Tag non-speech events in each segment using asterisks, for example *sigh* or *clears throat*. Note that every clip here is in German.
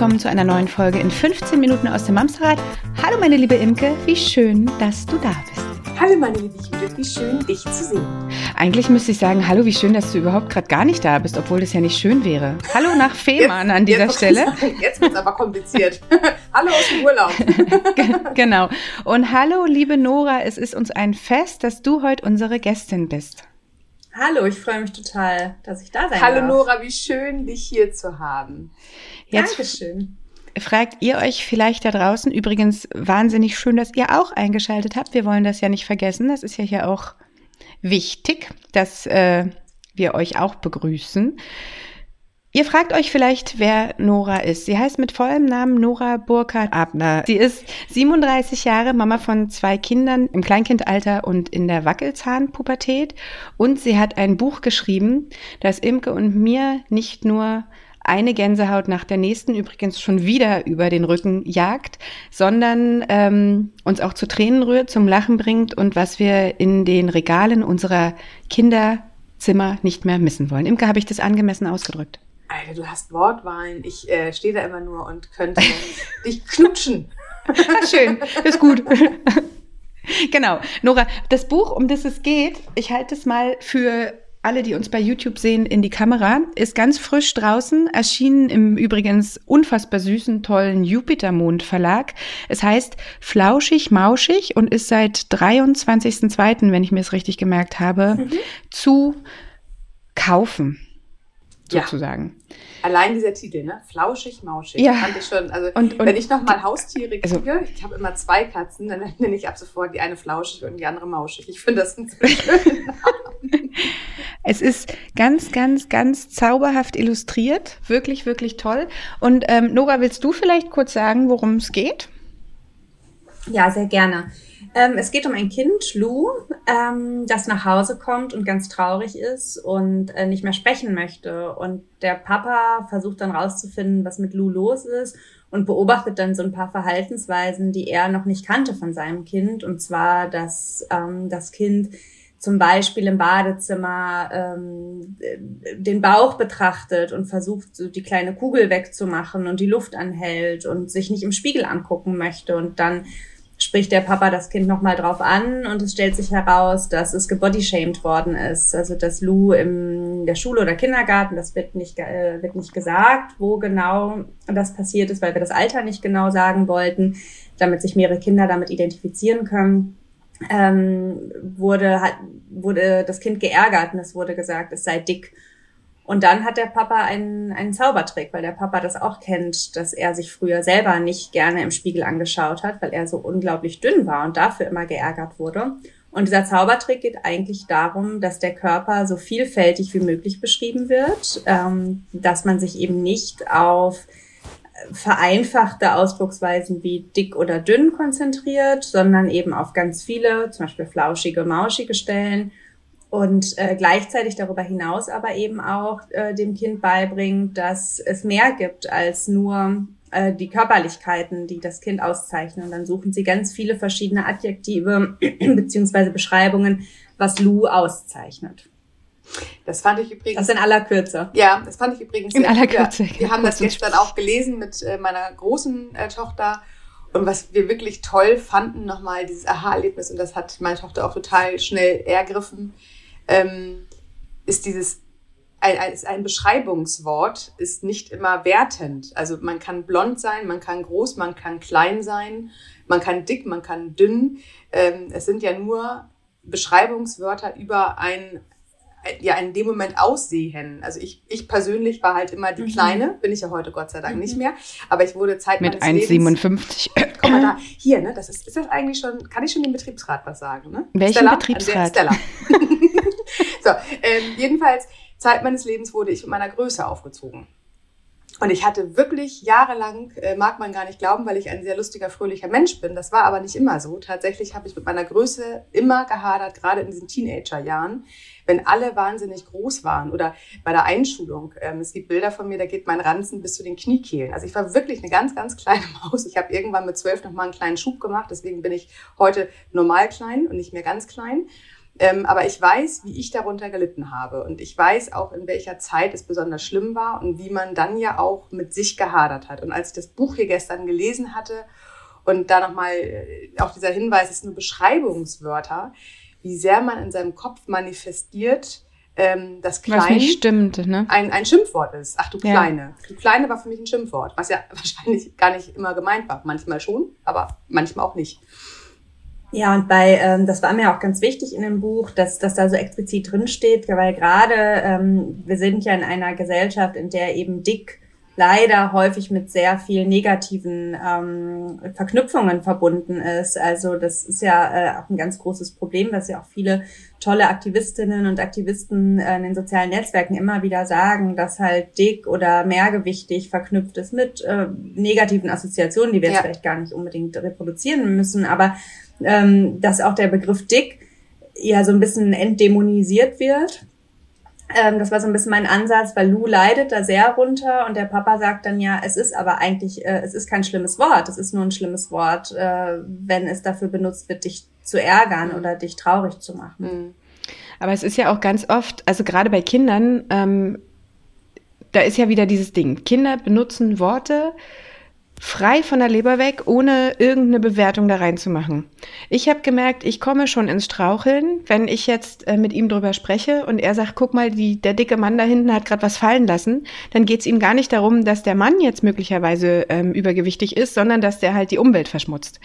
Hallo willkommen zu einer neuen Folge in 15 Minuten aus dem Mamsterrad. Hallo meine liebe Imke, wie schön, dass du da bist. Hallo meine liebe Judith, wie schön, dich zu sehen. Eigentlich müsste ich sagen, hallo, wie schön, dass du überhaupt gerade gar nicht da bist, obwohl das ja nicht schön wäre. Hallo nach Fehmarn an dieser jetzt, Stelle. Jetzt wird es aber kompliziert. *laughs* hallo aus dem Urlaub. *laughs* genau. Und hallo liebe Nora, es ist uns ein Fest, dass du heute unsere Gästin bist. Hallo, ich freue mich total, dass ich da sein Hallo darf. Nora, wie schön, dich hier zu haben. Jetzt Dankeschön. fragt ihr euch vielleicht da draußen, übrigens wahnsinnig schön, dass ihr auch eingeschaltet habt. Wir wollen das ja nicht vergessen. Das ist ja hier auch wichtig, dass äh, wir euch auch begrüßen. Ihr fragt euch vielleicht, wer Nora ist. Sie heißt mit vollem Namen Nora Burkhard Abner. Sie ist 37 Jahre, Mama von zwei Kindern im Kleinkindalter und in der Wackelzahnpubertät. Und sie hat ein Buch geschrieben, das Imke und mir nicht nur eine Gänsehaut nach der nächsten übrigens schon wieder über den Rücken jagt, sondern ähm, uns auch zu Tränen rührt, zum Lachen bringt und was wir in den Regalen unserer Kinderzimmer nicht mehr missen wollen. Imke, habe ich das angemessen ausgedrückt? Alter, du hast Wortwahlen. Ich äh, stehe da immer nur und könnte *laughs* dich knutschen. *laughs* Schön, ist gut. *laughs* genau. Nora, das Buch, um das es geht, ich halte es mal für alle, die uns bei YouTube sehen, in die Kamera, ist ganz frisch draußen, erschienen im übrigens unfassbar süßen, tollen Jupitermond Verlag. Es heißt Flauschig Mauschig und ist seit 23.02., wenn ich mir es richtig gemerkt habe, Mhm. zu kaufen. Ja. Sozusagen. Allein dieser Titel, ne? Flauschig, mauschig. Ja. Fand ich schon. Also, Und- und- wenn ich nochmal Haustiere kriege, Also- ich habe immer zwei Katzen, dann *laughs* nenne ich ab sofort die eine flauschig und die andere mauschig. Ich finde das ein schön. *laughs* Es ist ganz, ganz, ganz zauberhaft illustriert. Wirklich, wirklich toll. Und ähm, Nora, willst du vielleicht kurz sagen, worum es geht? Ja, sehr gerne. Ähm, es geht um ein Kind, Lou, ähm, das nach Hause kommt und ganz traurig ist und äh, nicht mehr sprechen möchte. Und der Papa versucht dann rauszufinden, was mit Lou los ist und beobachtet dann so ein paar Verhaltensweisen, die er noch nicht kannte von seinem Kind. Und zwar, dass ähm, das Kind zum Beispiel im Badezimmer ähm, den Bauch betrachtet und versucht, so die kleine Kugel wegzumachen und die Luft anhält und sich nicht im Spiegel angucken möchte. Und dann spricht der Papa das Kind nochmal drauf an und es stellt sich heraus, dass es gebodyshamed worden ist. Also dass Lou in der Schule oder Kindergarten, das wird nicht, äh, wird nicht gesagt, wo genau das passiert ist, weil wir das Alter nicht genau sagen wollten, damit sich mehrere Kinder damit identifizieren können ähm, wurde, hat, wurde das Kind geärgert und es wurde gesagt, es sei dick. Und dann hat der Papa einen, einen Zaubertrick, weil der Papa das auch kennt, dass er sich früher selber nicht gerne im Spiegel angeschaut hat, weil er so unglaublich dünn war und dafür immer geärgert wurde. Und dieser Zaubertrick geht eigentlich darum, dass der Körper so vielfältig wie möglich beschrieben wird, ähm, dass man sich eben nicht auf vereinfachte Ausdrucksweisen wie dick oder dünn konzentriert, sondern eben auf ganz viele, zum Beispiel flauschige, mauschige Stellen und äh, gleichzeitig darüber hinaus aber eben auch äh, dem Kind beibringt, dass es mehr gibt als nur äh, die Körperlichkeiten, die das Kind auszeichnen. Und dann suchen sie ganz viele verschiedene Adjektive *clears throat* beziehungsweise Beschreibungen, was Lou auszeichnet. Das fand ich übrigens. Das in aller Kürze. Ja, das fand ich übrigens In sehr aller cool. Ja, Kürze. Wir haben das und gestern auch gelesen mit äh, meiner großen äh, Tochter. Und was wir wirklich toll fanden, nochmal dieses Aha-Erlebnis, und das hat meine Tochter auch total schnell ergriffen, ähm, ist dieses, ein, ein Beschreibungswort ist nicht immer wertend. Also man kann blond sein, man kann groß, man kann klein sein, man kann dick, man kann dünn. Ähm, es sind ja nur Beschreibungswörter über ein, ja, in dem Moment aussehen. Also ich, ich persönlich war halt immer die Mhm. Kleine, bin ich ja heute Gott sei Dank nicht mehr, aber ich wurde Zeit Mit meines Lebens 1,57. Guck mal da, hier, ne, das ist, ist das eigentlich schon, kann ich schon den Betriebsrat was sagen, ne? Welchen Stella? Betriebsrat? Stella. *laughs* *laughs* so, ähm, jedenfalls, Zeit meines Lebens wurde ich mit meiner Größe aufgezogen. Und ich hatte wirklich jahrelang, äh, mag man gar nicht glauben, weil ich ein sehr lustiger, fröhlicher Mensch bin. Das war aber nicht immer so. Tatsächlich habe ich mit meiner Größe immer gehadert, gerade in diesen Teenagerjahren, wenn alle wahnsinnig groß waren oder bei der Einschulung. Ähm, es gibt Bilder von mir, da geht mein Ranzen bis zu den Kniekehlen. Also ich war wirklich eine ganz, ganz kleine *laughs* Maus. Ich habe irgendwann mit zwölf noch mal einen kleinen Schub gemacht. Deswegen bin ich heute normal klein und nicht mehr ganz klein. Ähm, aber ich weiß, wie ich darunter gelitten habe. Und ich weiß auch, in welcher Zeit es besonders schlimm war und wie man dann ja auch mit sich gehadert hat. Und als ich das Buch hier gestern gelesen hatte und da nochmal äh, auch dieser Hinweis, es sind nur Beschreibungswörter, wie sehr man in seinem Kopf manifestiert, ähm, das Klein was nicht stimmt, ne? ein, ein Schimpfwort ist. Ach du Kleine. Ja. Du Kleine war für mich ein Schimpfwort, was ja *laughs* wahrscheinlich gar nicht immer gemeint war. Manchmal schon, aber manchmal auch nicht. Ja, und bei, ähm, das war mir auch ganz wichtig in dem Buch, dass, dass da so explizit drinsteht, weil gerade ähm, wir sind ja in einer Gesellschaft, in der eben dick leider häufig mit sehr viel negativen ähm, Verknüpfungen verbunden ist. Also das ist ja äh, auch ein ganz großes Problem, was ja auch viele tolle Aktivistinnen und Aktivisten äh, in den sozialen Netzwerken immer wieder sagen, dass halt dick oder mehrgewichtig verknüpft ist mit äh, negativen Assoziationen, die wir ja. jetzt vielleicht gar nicht unbedingt reproduzieren müssen, aber ähm, dass auch der Begriff dick ja so ein bisschen entdämonisiert wird. Ähm, das war so ein bisschen mein Ansatz, weil Lou leidet da sehr runter und der Papa sagt dann ja, es ist aber eigentlich, äh, es ist kein schlimmes Wort, es ist nur ein schlimmes Wort, äh, wenn es dafür benutzt wird, dich zu ärgern mhm. oder dich traurig zu machen. Mhm. Aber es ist ja auch ganz oft, also gerade bei Kindern, ähm, da ist ja wieder dieses Ding. Kinder benutzen Worte, frei von der Leber weg, ohne irgendeine Bewertung da reinzumachen. Ich habe gemerkt, ich komme schon ins Straucheln, wenn ich jetzt äh, mit ihm drüber spreche und er sagt, guck mal, die, der dicke Mann da hinten hat gerade was fallen lassen, dann geht es ihm gar nicht darum, dass der Mann jetzt möglicherweise ähm, übergewichtig ist, sondern dass der halt die Umwelt verschmutzt.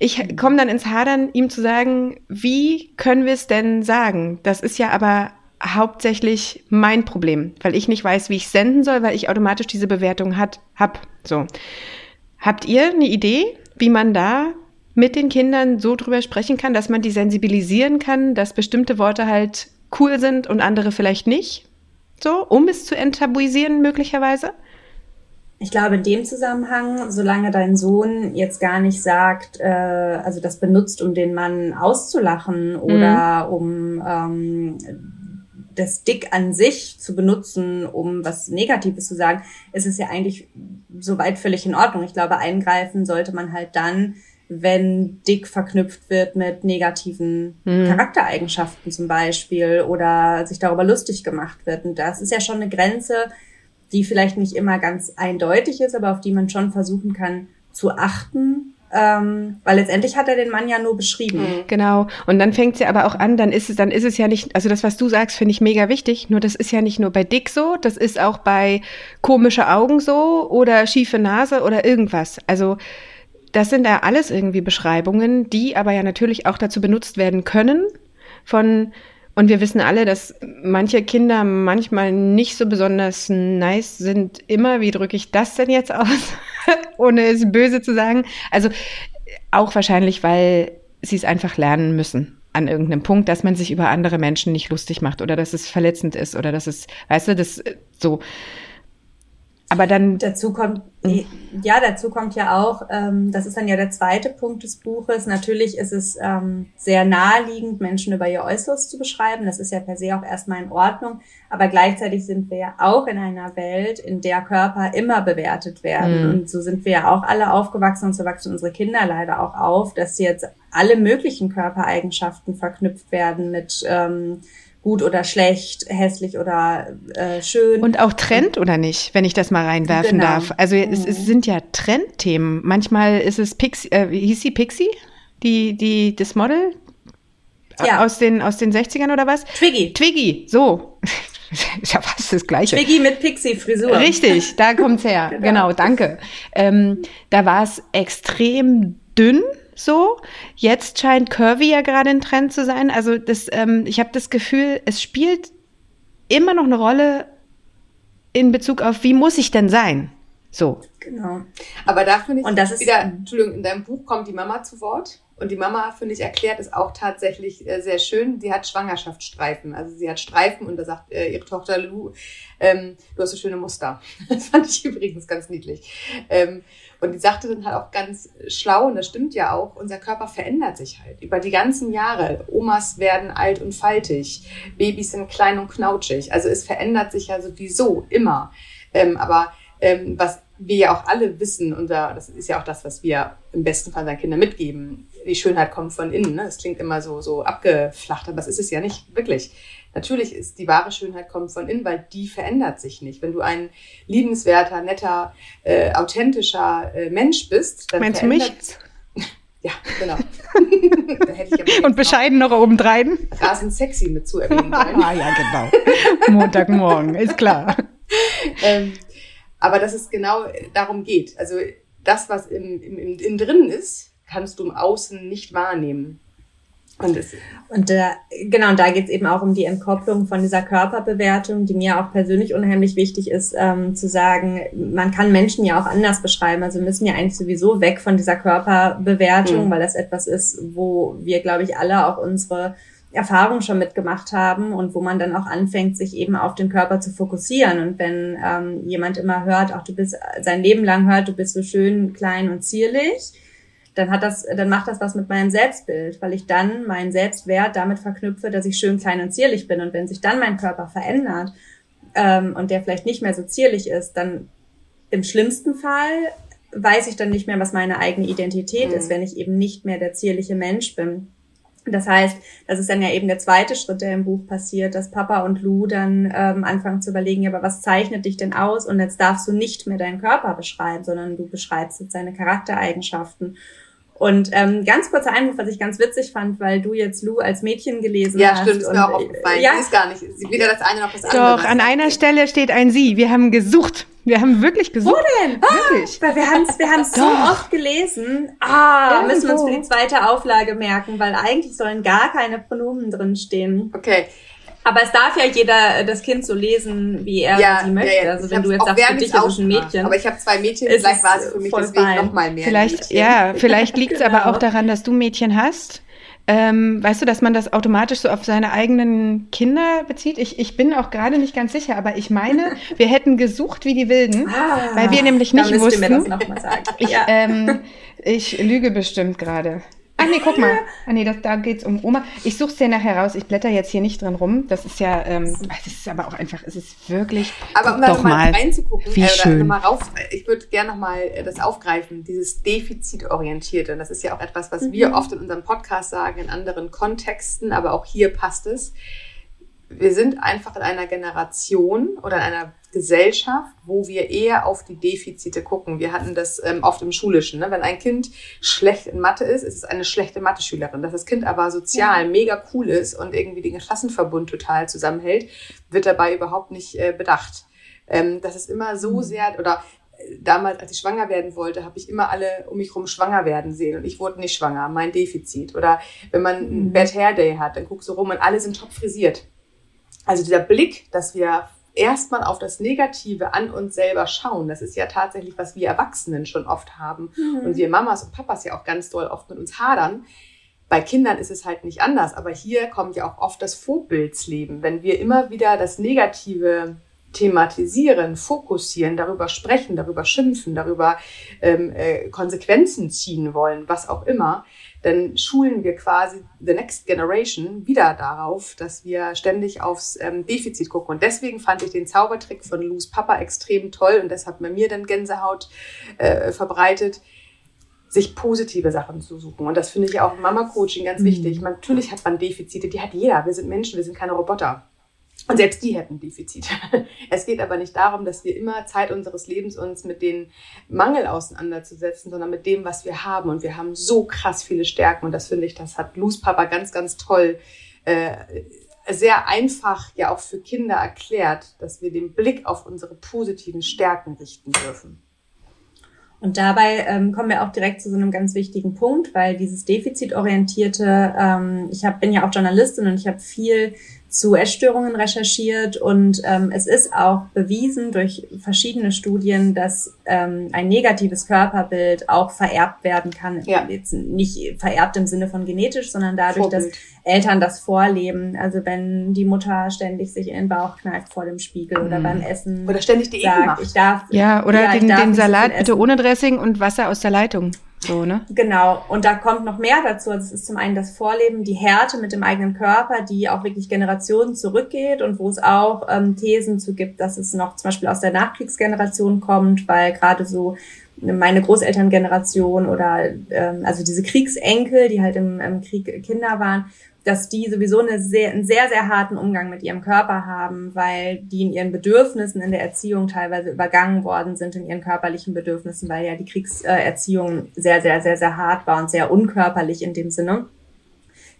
Ich komme dann ins Hadern, ihm zu sagen, wie können wir es denn sagen? Das ist ja aber hauptsächlich mein Problem, weil ich nicht weiß, wie ich senden soll, weil ich automatisch diese Bewertung hat, hab. So. Habt ihr eine Idee, wie man da mit den Kindern so drüber sprechen kann, dass man die sensibilisieren kann, dass bestimmte Worte halt cool sind und andere vielleicht nicht? So, um es zu enttabuisieren möglicherweise? Ich glaube, in dem Zusammenhang, solange dein Sohn jetzt gar nicht sagt, äh, also das benutzt, um den Mann auszulachen oder mhm. um ähm, das Dick an sich zu benutzen, um was Negatives zu sagen, ist es ja eigentlich soweit völlig in Ordnung. Ich glaube, eingreifen sollte man halt dann, wenn Dick verknüpft wird mit negativen mhm. Charaktereigenschaften zum Beispiel oder sich darüber lustig gemacht wird. Und das ist ja schon eine Grenze, die vielleicht nicht immer ganz eindeutig ist, aber auf die man schon versuchen kann zu achten ähm, weil letztendlich hat er den Mann ja nur beschrieben. Mhm. Genau. Und dann fängt sie aber auch an, dann ist es, dann ist es ja nicht, also das, was du sagst, finde ich mega wichtig. Nur das ist ja nicht nur bei Dick so, das ist auch bei komische Augen so oder schiefe Nase oder irgendwas. Also das sind ja alles irgendwie Beschreibungen, die aber ja natürlich auch dazu benutzt werden können von und wir wissen alle, dass manche Kinder manchmal nicht so besonders nice sind. Immer, wie drücke ich das denn jetzt aus, *laughs* ohne es böse zu sagen? Also auch wahrscheinlich, weil sie es einfach lernen müssen an irgendeinem Punkt, dass man sich über andere Menschen nicht lustig macht oder dass es verletzend ist oder dass es, weißt du, das so. Aber dann. Dazu kommt, hm. ja, dazu kommt ja auch, ähm, das ist dann ja der zweite Punkt des Buches. Natürlich ist es ähm, sehr naheliegend, Menschen über ihr Äußeres zu beschreiben. Das ist ja per se auch erstmal in Ordnung. Aber gleichzeitig sind wir ja auch in einer Welt, in der Körper immer bewertet werden. Mhm. Und so sind wir ja auch alle aufgewachsen und so wachsen unsere Kinder leider auch auf, dass jetzt alle möglichen Körpereigenschaften verknüpft werden mit, ähm, gut oder schlecht, hässlich oder äh, schön. Und auch Trend oder nicht, wenn ich das mal reinwerfen genau. darf. Also es, es, mhm. sind ja Trendthemen. Manchmal ist es Pixie, äh, wie hieß sie Pixie? Die, die, das Model? Ja. Aus den, aus den 60ern oder was? Twiggy. Twiggy, so. *laughs* ist ja fast das Gleiche. Twiggy mit Pixie-Frisur. Richtig, da kommt's her. *laughs* genau. genau, danke. Ähm, da war es extrem dünn so. Jetzt scheint Curvy ja gerade ein Trend zu sein. Also das, ähm, ich habe das Gefühl, es spielt immer noch eine Rolle in Bezug auf, wie muss ich denn sein? So. Genau. Aber da finde ich und das ist wieder, Entschuldigung, in deinem Buch kommt die Mama zu Wort. Und die Mama, finde ich, erklärt es auch tatsächlich äh, sehr schön. Sie hat Schwangerschaftsstreifen. Also sie hat Streifen und da sagt äh, ihre Tochter Lou, ähm, du hast so schöne Muster. *laughs* Das fand ich übrigens ganz niedlich. Ähm, und die sagte dann halt auch ganz schlau, und das stimmt ja auch, unser Körper verändert sich halt über die ganzen Jahre. Omas werden alt und faltig, Babys sind klein und knautschig. Also es verändert sich ja sowieso immer. Ähm, aber ähm, was wir ja auch alle wissen, und das ist ja auch das, was wir im besten Fall seinen Kindern mitgeben, die Schönheit kommt von innen. Ne? Das klingt immer so, so abgeflacht, aber das ist es ja nicht wirklich. Natürlich ist die wahre Schönheit kommt von innen, weil die verändert sich nicht. Wenn du ein liebenswerter, netter, äh, authentischer äh, Mensch bist, dann Meinst verändert... du mich? *laughs* Ja, genau. *laughs* Und bescheiden noch, noch obendrein. Rasend sexy mit zu erwähnen *laughs* ah, ja, genau. Montagmorgen, ist klar. ähm, aber dass es genau darum geht. Also das, was im, im, im, im drinnen ist, kannst du im Außen nicht wahrnehmen. Und, und äh, genau, und da geht es eben auch um die Entkopplung von dieser Körperbewertung, die mir auch persönlich unheimlich wichtig ist, ähm, zu sagen, man kann Menschen ja auch anders beschreiben. Also wir müssen ja eigentlich sowieso weg von dieser Körperbewertung, mhm. weil das etwas ist, wo wir, glaube ich, alle auch unsere Erfahrung schon mitgemacht haben und wo man dann auch anfängt, sich eben auf den Körper zu fokussieren. Und wenn ähm, jemand immer hört, auch du bist sein Leben lang hört, du bist so schön, klein und zierlich, dann hat das, dann macht das was mit meinem Selbstbild, weil ich dann meinen Selbstwert damit verknüpfe, dass ich schön, klein und zierlich bin. Und wenn sich dann mein Körper verändert ähm, und der vielleicht nicht mehr so zierlich ist, dann im schlimmsten Fall weiß ich dann nicht mehr, was meine eigene Identität mhm. ist, wenn ich eben nicht mehr der zierliche Mensch bin. Das heißt, das ist dann ja eben der zweite Schritt, der im Buch passiert, dass Papa und Lou dann ähm, anfangen zu überlegen, ja, aber was zeichnet dich denn aus? Und jetzt darfst du nicht mehr deinen Körper beschreiben, sondern du beschreibst jetzt seine Charaktereigenschaften. Und ähm, ganz kurzer Einwurf, was ich ganz witzig fand, weil du jetzt Lou als Mädchen gelesen ja, hast. Ja, stimmt, ist mir auch aufgefallen. Ja. Sie ist gar nicht, sie weder das eine noch das andere. Doch, an einer Stelle steht ein Sie. Wir haben gesucht. Wir haben wirklich gesucht. Wo denn? Wirklich. Ah, weil wir haben es wir haben's so oft gelesen. Ah, Irgendwo. müssen wir uns für die zweite Auflage merken, weil eigentlich sollen gar keine Pronomen drin stehen. Okay. Aber es darf ja jeder das Kind so lesen, wie er ja, sie möchte. Ja, ja. Also wenn du jetzt sagst, für dich ist es ein Mädchen. Aber ich habe zwei Mädchen, vielleicht war es für mich deswegen nochmal mehr. Vielleicht, ja, *laughs* *laughs* vielleicht liegt es genau. aber auch daran, dass du Mädchen hast. Ähm, weißt du, dass man das automatisch so auf seine eigenen Kinder bezieht? Ich, ich bin auch gerade nicht ganz sicher, aber ich meine, *laughs* wir hätten gesucht wie die Wilden, ah, weil wir nämlich nicht wussten. Mir das noch mal sagen. Ich, ja. ähm, ich lüge bestimmt gerade. Ach nee, guck mal. *laughs* Ah nee, das, da geht's um Oma. Ich suche es dir nachher raus. Ich blätter jetzt hier nicht drin rum. Das ist ja, ähm, das ist aber auch einfach, es ist wirklich. Aber um da mal reinzugucken, wie äh, schön. Mal rauf, ich würde gerne noch mal äh, das aufgreifen, dieses Defizitorientierte. Und das ist ja auch etwas, was mhm. wir oft in unserem Podcast sagen, in anderen Kontexten, aber auch hier passt es. Wir sind einfach in einer Generation oder in einer Gesellschaft, wo wir eher auf die Defizite gucken. Wir hatten das ähm, oft im Schulischen. Ne? Wenn ein Kind schlecht in Mathe ist, ist es eine schlechte Mathe-Schülerin. Dass das Kind aber sozial ja. mega cool ist und irgendwie den Klassenverbund total zusammenhält, wird dabei überhaupt nicht äh, bedacht. Ähm, das ist immer so mhm. sehr, oder äh, damals, als ich schwanger werden wollte, habe ich immer alle um mich herum schwanger werden sehen und ich wurde nicht schwanger, mein Defizit. Oder wenn man einen mhm. Bad Hair Day hat, dann guckst du rum und alle sind top frisiert. Also dieser Blick, dass wir erstmal auf das Negative an uns selber schauen. Das ist ja tatsächlich, was wir Erwachsenen schon oft haben mhm. und wir Mamas und Papas ja auch ganz doll oft mit uns hadern. Bei Kindern ist es halt nicht anders, aber hier kommt ja auch oft das Vorbildsleben. Wenn wir immer wieder das Negative thematisieren, fokussieren, darüber sprechen, darüber schimpfen, darüber ähm, äh, Konsequenzen ziehen wollen, was auch immer, dann schulen wir quasi the next generation wieder darauf, dass wir ständig aufs ähm, Defizit gucken. Und deswegen fand ich den Zaubertrick von Lus Papa extrem toll und das hat bei mir dann Gänsehaut äh, verbreitet sich positive Sachen zu suchen. Und das finde ich auch im Mama-Coaching ganz mhm. wichtig. Man, natürlich hat man Defizite, die hat jeder. Wir sind Menschen, wir sind keine Roboter. Und selbst die hätten Defizite. *laughs* Es geht aber nicht darum, dass wir immer Zeit unseres Lebens uns mit den Mangel auseinanderzusetzen, sondern mit dem, was wir haben. Und wir haben so krass viele Stärken. Und das finde ich, das hat Luz Papa ganz, ganz toll, äh, sehr einfach ja auch für Kinder erklärt, dass wir den Blick auf unsere positiven Stärken richten dürfen. Und dabei ähm, kommen wir auch direkt zu so einem ganz wichtigen Punkt, weil dieses defizitorientierte, ähm, ich hab, bin ja auch Journalistin und ich habe viel zu Essstörungen recherchiert und ähm, es ist auch bewiesen durch verschiedene Studien, dass ähm, ein negatives Körperbild auch vererbt werden kann. Ja. Jetzt nicht vererbt im Sinne von genetisch, sondern dadurch, Vorbild. dass Eltern das vorleben. Also wenn die Mutter ständig sich in den Bauch kneift vor dem Spiegel mhm. oder beim Essen. Oder ständig die sagt, ich darf. Ja, oder ja, den, den Salat bitte ohne Dressing und Wasser aus der Leitung. So, ne? Genau. Und da kommt noch mehr dazu. Also es ist zum einen das Vorleben, die Härte mit dem eigenen Körper, die auch wirklich Generationen zurückgeht und wo es auch ähm, Thesen zu gibt, dass es noch zum Beispiel aus der Nachkriegsgeneration kommt, weil gerade so meine Großelterngeneration oder ähm, also diese Kriegsenkel, die halt im, im Krieg Kinder waren, dass die sowieso eine sehr, einen sehr, sehr harten Umgang mit ihrem Körper haben, weil die in ihren Bedürfnissen in der Erziehung teilweise übergangen worden sind, in ihren körperlichen Bedürfnissen, weil ja die Kriegserziehung sehr, sehr, sehr, sehr hart war und sehr unkörperlich in dem Sinne.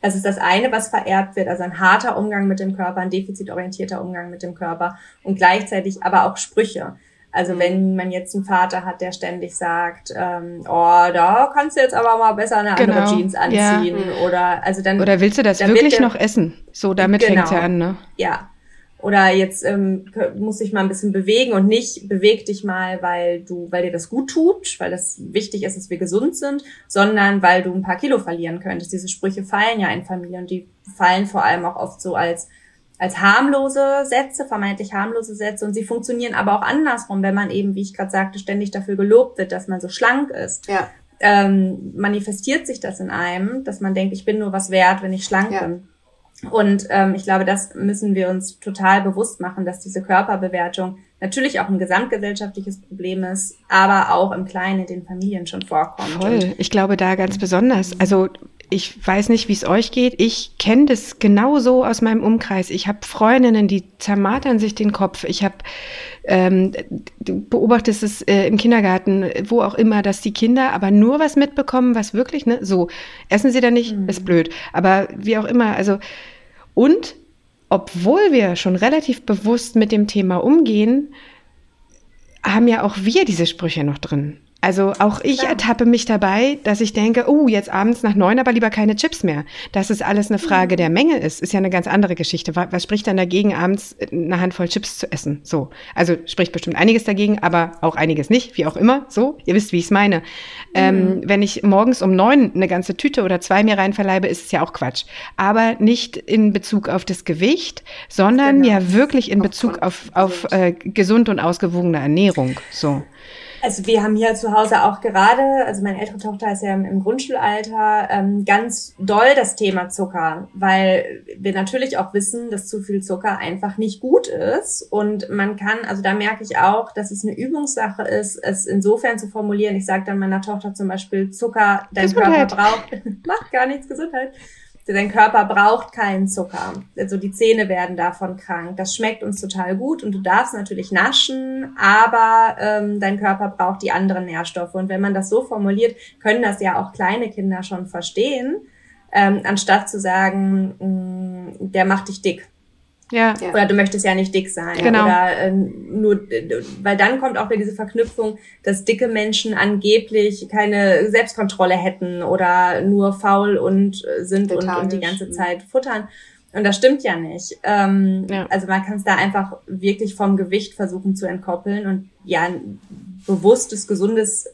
Das ist das eine, was vererbt wird, also ein harter Umgang mit dem Körper, ein defizitorientierter Umgang mit dem Körper und gleichzeitig aber auch Sprüche. Also wenn man jetzt einen Vater hat, der ständig sagt, ähm, oh, da kannst du jetzt aber mal besser eine genau. andere Jeans anziehen ja. oder also dann oder willst du das wirklich der, noch essen? So damit genau. fängt's ja an, ne? Ja. Oder jetzt ähm, muss ich mal ein bisschen bewegen und nicht beweg dich mal, weil du, weil dir das gut tut, weil das wichtig ist, dass wir gesund sind, sondern weil du ein paar Kilo verlieren könntest. Diese Sprüche fallen ja in Familien und die fallen vor allem auch oft so als als harmlose Sätze, vermeintlich harmlose Sätze und sie funktionieren aber auch andersrum, wenn man eben, wie ich gerade sagte, ständig dafür gelobt wird, dass man so schlank ist. Ja. Ähm, manifestiert sich das in einem, dass man denkt, ich bin nur was wert, wenn ich schlank ja. bin. Und ähm, ich glaube, das müssen wir uns total bewusst machen, dass diese Körperbewertung natürlich auch ein gesamtgesellschaftliches Problem ist, aber auch im Kleinen in den Familien schon vorkommt. Voll. Ich glaube da ganz besonders. Also ich weiß nicht, wie es euch geht. Ich kenne das genauso aus meinem Umkreis. Ich habe Freundinnen, die zermatern sich den Kopf. Ich habe ähm, du beobachtest es äh, im Kindergarten, wo auch immer, dass die Kinder aber nur was mitbekommen, was wirklich, ne, so, essen sie da nicht, mhm. ist blöd. Aber wie auch immer, also, und obwohl wir schon relativ bewusst mit dem Thema umgehen, haben ja auch wir diese Sprüche noch drin. Also auch ich Klar. ertappe mich dabei, dass ich denke, oh, jetzt abends nach neun aber lieber keine Chips mehr. Dass es alles eine Frage mhm. der Menge ist, ist ja eine ganz andere Geschichte. Was, spricht dann dagegen, abends eine Handvoll Chips zu essen? So. Also spricht bestimmt einiges dagegen, aber auch einiges nicht, wie auch immer. So, ihr wisst, wie ich es meine. Ähm, mhm. Ähm, wenn ich morgens um neun eine ganze Tüte oder zwei mir reinverleibe, ist es ja auch Quatsch. Aber nicht in Bezug auf das Gewicht, sondern genau. ja wirklich in Bezug auf, auf äh, gesund und ausgewogene Ernährung. So. Also wir haben hier zu Hause auch gerade, also meine ältere Tochter ist ja im, Grundschulalter, ähm, ganz doll das Thema Zucker, weil wir natürlich auch wissen, dass zu viel Zucker einfach nicht gut ist. Und man kann, also da merke ich auch, dass es eine Übungssache ist, es insofern zu formulieren. Ich sage dann meiner Tochter zum Beispiel, Zucker, dein Gesundheit. Körper braucht, *laughs* macht gar nichts, Gesundheit Dein Körper braucht keinen Zucker. Also die Zähne werden davon krank. Das schmeckt uns total gut und du darfst natürlich naschen, aber ähm, dein Körper braucht die anderen Nährstoffe. Und wenn man das so formuliert, können das ja auch kleine Kinder schon verstehen, ähm, anstatt zu sagen, mh, mm, der macht dich dick. Ja. Oder du möchtest ja nicht dick sein. Genau. Oder äh, nur, weil dann kommt auch wieder diese Verknüpfung, dass dicke Menschen angeblich keine Selbstkontrolle hätten oder nur faul und äh, sind und, und, die ganze Zeit futtern. Und das stimmt ja nicht. Ähm, ja. Also man kann es da einfach wirklich vom Gewicht versuchen zu entkoppeln und ja, bewusstes, gesundes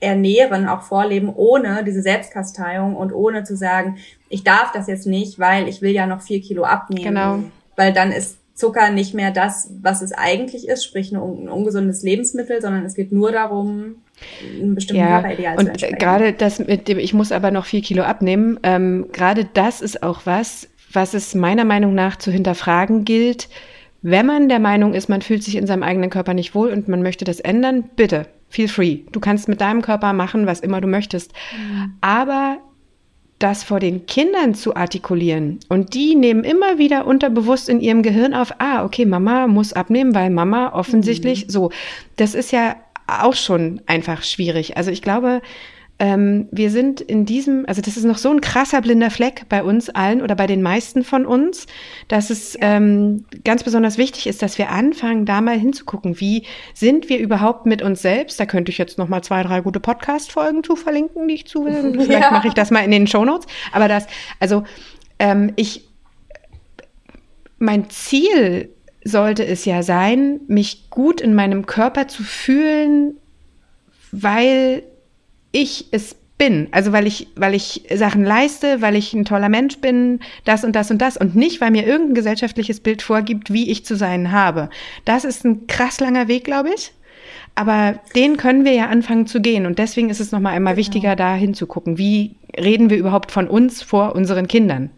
Ernähren auch vorleben, ohne diese Selbstkasteiung und ohne zu sagen, ich darf das jetzt nicht, weil ich will ja noch vier Kilo abnehmen. Genau weil dann ist Zucker nicht mehr das, was es eigentlich ist, sprich ein, ungesundes Lebensmittel, sondern es geht nur darum, ein bestimmten ja, Körperideal zu entsprechen. Und gerade das mit dem, ich muss aber noch vier Kilo abnehmen, ähm, gerade das ist auch was, was es meiner Meinung nach zu hinterfragen gilt. Wenn man der Meinung ist, man fühlt sich in seinem eigenen Körper nicht wohl und man möchte das ändern, bitte, feel free. Du kannst mit deinem Körper machen, was immer du möchtest. Mhm. Aber das vor den Kindern zu artikulieren. Und die nehmen immer wieder unterbewusst in ihrem Gehirn auf, ah, okay, Mama muss abnehmen, weil Mama offensichtlich mhm. so. Das ist ja auch schon einfach schwierig. Also ich glaube, ähm, wir sind in diesem, also das ist noch so ein krasser blinder Fleck bei uns allen oder bei den meisten von uns, dass es ähm, ganz besonders wichtig ist, dass wir anfangen, da mal hinzugucken, wie sind wir überhaupt mit uns selbst. Da könnte ich jetzt noch mal zwei, drei gute Podcast-Folgen zu verlinken, die ich zu will. *laughs* Vielleicht ja. mache ich das mal in den Show Notes. Aber das, also ähm, ich, mein Ziel sollte es ja sein, mich gut in meinem Körper zu fühlen, weil ich es bin. Also weil ich, weil ich Sachen leiste, weil ich ein toller Mensch bin, das und das und das und nicht, weil mir irgendein gesellschaftliches Bild vorgibt, wie ich zu sein habe. Das ist ein krass langer Weg, glaube ich. aber den können wir ja anfangen zu gehen. Und deswegen ist es nochmal einmal genau. wichtiger, da hinzugucken. Wie reden wir überhaupt von uns vor unseren Kindern?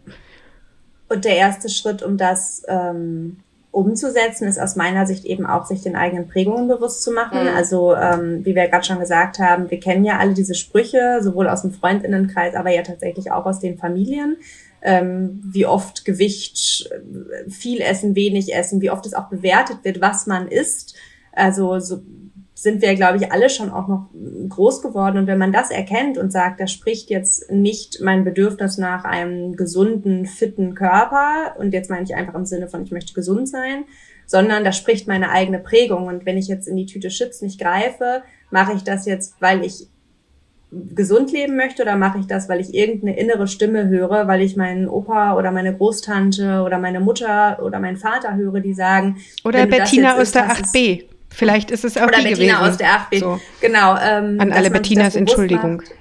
Und der erste Schritt, um das ähm, umzusetzen, ist aus meiner Sicht eben auch, sich den eigenen Prägungen bewusst zu machen. Mhm. Also, ähm, wie wir gerade schon gesagt haben, wir kennen ja alle diese Sprüche, sowohl aus dem Freundinnenkreis, aber ja tatsächlich auch aus den Familien. Ähm, wie oft Gewicht, viel essen, wenig essen, wie oft es auch bewertet wird, was man isst. Also so sind wir, glaube ich, alle schon auch noch groß geworden. Und wenn man das erkennt und sagt, da spricht jetzt nicht mein Bedürfnis nach einem gesunden, fitten Körper, und jetzt meine ich einfach im Sinne von, ich möchte gesund sein, sondern da spricht meine eigene Prägung. Und wenn ich jetzt in die Tüte Chips nicht greife, mache ich das jetzt, weil ich gesund leben möchte oder mache ich das, weil ich irgendeine innere Stimme höre, weil ich meinen Opa oder meine Großtante oder meine Mutter oder meinen Vater höre, die sagen. Oder Bettina aus der 8b. Vielleicht ist es auch Oder die Bettina gewesen. aus der 8 So. Genau. Ähm, An alle Bettinas Entschuldigung. Macht,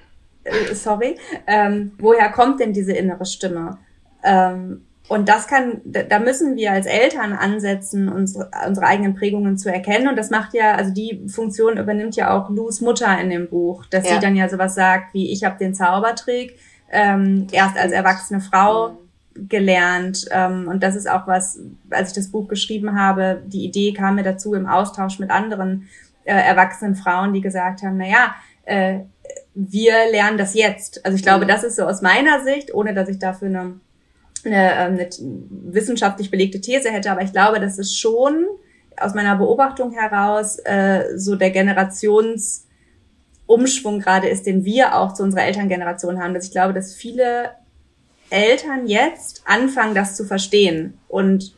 äh, sorry. Ähm, woher kommt denn diese innere Stimme? Ähm, und das kann, da müssen wir als Eltern ansetzen, unsere, unsere eigenen Prägungen zu erkennen. Und das macht ja, also die Funktion übernimmt ja auch Lus Mutter in dem Buch, dass ja. sie dann ja sowas sagt wie, ich habe den Zaubertrick, ähm, erst als erwachsene Frau. Gelernt. Ähm, und das ist auch was, als ich das Buch geschrieben habe, die Idee kam mir dazu im Austausch mit anderen äh, erwachsenen Frauen, die gesagt haben, na ja, äh, wir lernen das jetzt. Also ich glaube, mhm. das ist so aus meiner Sicht, ohne dass ich dafür eine, eine, ähm, eine wissenschaftlich belegte These hätte, aber ich glaube, das ist schon aus meiner Beobachtung heraus äh, so der Generationsumschwung gerade ist, den wir auch zu unserer Elterngeneration haben. Dass ich glaube, dass viele Eltern jetzt anfangen, das zu verstehen und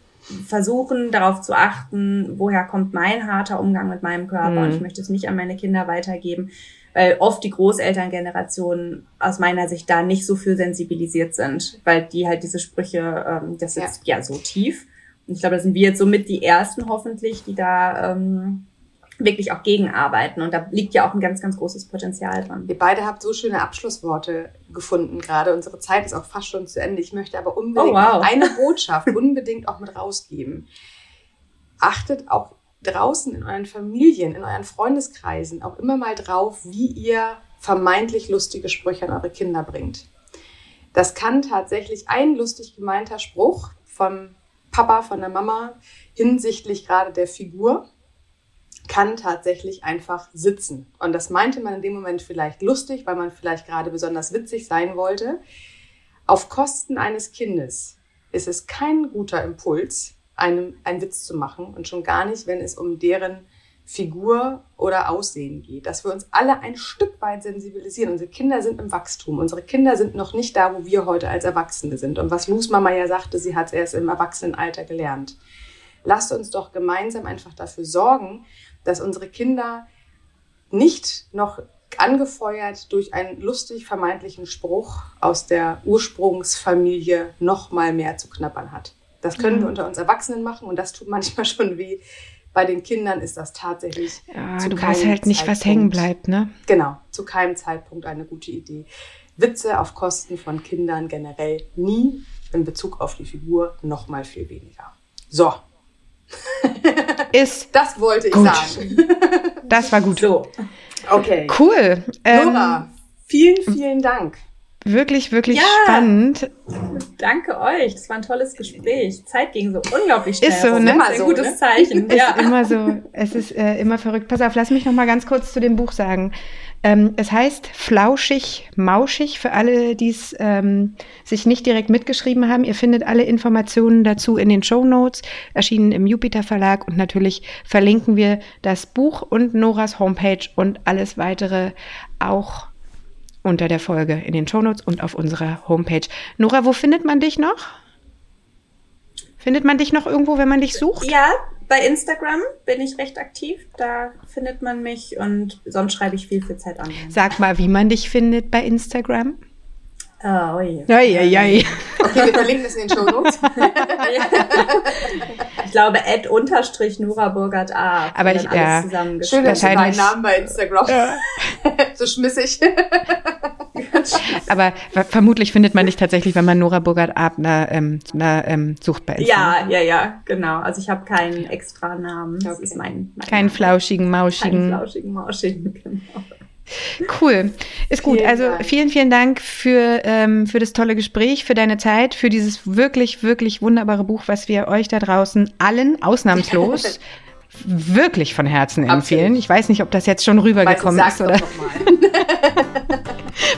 versuchen darauf zu achten, woher kommt mein harter Umgang mit meinem Körper mhm. und ich möchte es nicht an meine Kinder weitergeben, weil oft die Großelterngenerationen aus meiner Sicht da nicht so für sensibilisiert sind, weil die halt diese Sprüche, ähm, das sitzt ja. ja so tief. Und ich glaube, da sind wir jetzt somit die ersten hoffentlich, die da ähm, wirklich auch gegenarbeiten. Und da liegt ja auch ein ganz, ganz großes Potenzial dran. Ihr beide habt so schöne Abschlussworte gefunden gerade. Unsere Zeit ist auch fast schon zu Ende. Ich möchte aber unbedingt oh, wow. eine *laughs* Botschaft unbedingt auch mit rausgeben. Achtet auch draußen in euren Familien, in euren Freundeskreisen auch immer mal drauf, wie ihr vermeintlich lustige Sprüche an eure Kinder bringt. Das kann tatsächlich ein lustig gemeinter Spruch vom Papa, von der Mama hinsichtlich gerade der Figur kann tatsächlich einfach sitzen. Und das meinte man in dem Moment vielleicht lustig, weil man vielleicht gerade besonders witzig sein wollte. Auf Kosten eines Kindes ist es kein guter Impuls, einem einen Witz zu machen und schon gar nicht, wenn es um deren Figur oder Aussehen geht, dass wir uns alle ein Stück weit sensibilisieren. Unsere Kinder sind im Wachstum. Unsere Kinder sind noch nicht da, wo wir heute als Erwachsene sind. Und was Luz Mama ja sagte, sie hat es erst im Erwachsenenalter gelernt. Lasst uns doch gemeinsam einfach dafür sorgen, dass unsere Kinder nicht noch angefeuert durch einen lustig vermeintlichen Spruch aus der Ursprungsfamilie noch mal mehr zu knabbern hat. Das können mhm. wir unter uns Erwachsenen machen und das tut manchmal *laughs* schon weh. Bei den Kindern ist das tatsächlich. Ja, zu du weißt halt nicht, Zeitpunkt, was hängen bleibt, ne? Genau, zu keinem Zeitpunkt eine gute Idee. Witze auf Kosten von Kindern generell nie, in Bezug auf die Figur noch mal viel weniger. So, *laughs* ist. Das wollte ich gut. sagen. Das war gut. So. Okay. Cool. Nora, ähm, vielen, vielen Dank. Wirklich, wirklich ja. spannend. Danke euch. Das war ein tolles Gespräch. Zeit ging so unglaublich schnell. Ist so, ne? Immer ein so, gutes ne? Zeichen. Ist ja. immer so. Es ist äh, immer verrückt. Pass auf, lass mich noch mal ganz kurz zu dem Buch sagen. Ähm, es heißt Flauschig, Mauschig für alle, die es ähm, sich nicht direkt mitgeschrieben haben. Ihr findet alle Informationen dazu in den Show Notes, erschienen im Jupiter Verlag und natürlich verlinken wir das Buch und Noras Homepage und alles weitere auch unter der Folge in den Show Notes und auf unserer Homepage. Nora, wo findet man dich noch? Findet man dich noch irgendwo, wenn man dich sucht? Ja, bei Instagram bin ich recht aktiv. Da findet man mich und sonst schreibe ich viel für Zeit an. Sag mal, wie man dich findet bei Instagram. Oh, oi. Oi, oi, oi. Okay, wir verlinken das in den Show Notes. *laughs* ich glaube, Ed unterstrich Nora Burgert A. Aber ich, ja. Schön, dass du meinen Namen bei Instagram. Ja. *laughs* so schmissig. *laughs* Aber vermutlich findet man dich tatsächlich, wenn man Nora Burgert-Abner ähm, ähm, sucht bei Instagram. Ja, ja, ja, genau. Also ich habe keinen extra Namen. Das okay. ist mein, mein Keinen flauschigen, mauschigen. Keinen flauschigen, mauschigen, genau. Cool. Ist gut. Vielen also Dank. vielen, vielen Dank für, ähm, für das tolle Gespräch, für deine Zeit, für dieses wirklich, wirklich wunderbare Buch, was wir euch da draußen allen ausnahmslos *laughs* wirklich von Herzen empfehlen. Absolut. Ich weiß nicht, ob das jetzt schon rübergekommen ist oder. *laughs*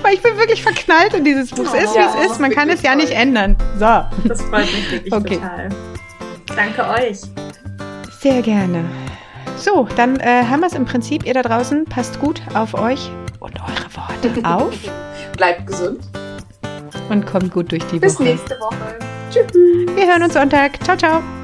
Weil ich bin wirklich verknallt in dieses Buch. Es ist, ja, wie es ist. Man kann es ja nicht ändern. So. Das freut mich wirklich *laughs* okay. total. Danke euch. Sehr gerne. So, dann äh, haben wir es im Prinzip. Ihr da draußen, passt gut auf euch und eure Worte *laughs* auf. Bleibt gesund. Und kommt gut durch die Bis Woche. Bis nächste Woche. Tschüss. Wir hören uns Sonntag. Ciao, ciao.